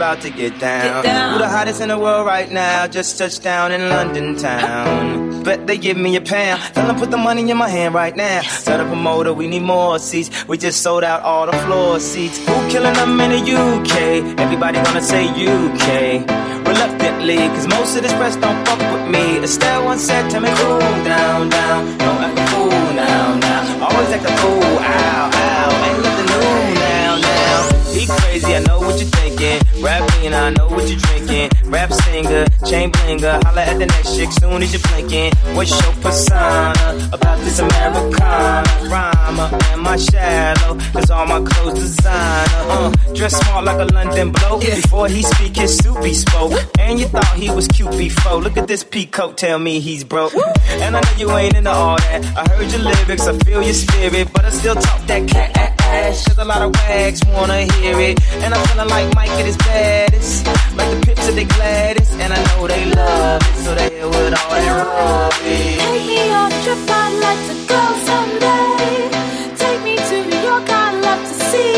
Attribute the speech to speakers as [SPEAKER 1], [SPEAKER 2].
[SPEAKER 1] About to get down.
[SPEAKER 2] Get down.
[SPEAKER 1] Who the hottest in the world right now? Just touched down in London town. Bet they give me a pound. Tell them put the money in my hand right now. Tell the promoter we need more seats. We just sold out all the floor seats. Who killing them in the UK? Everybody gonna say UK. Reluctantly, cause most of this press don't fuck with me. Estelle once said, tell me cool down, down. Don't act a fool now, now. Always act a fool, ow, crazy, I know what you're thinking. Rapping, I know what you're drinking. Rap singer, chain blinger. Holla at the next chick soon as you're blinking. What's your persona about this Americana? Rhymer, am I shallow? Cause all my clothes designer. Uh, dress smart like a London bloke. Before he speak, his soup he spoke. And you thought he was cute before. Look at this peacoat, tell me he's broke. And I know you ain't into all that. I heard your lyrics, I feel your spirit. But I still talk that cat ass. Cause a lot of wags wanna hear it. And I'm feeling like Mike at his baddest. Like the pips of the Gladys. And I know they love it. So they all that rubbish.
[SPEAKER 3] Take me on a trip, I'd like to go someday. Take me to New York, I'd love to see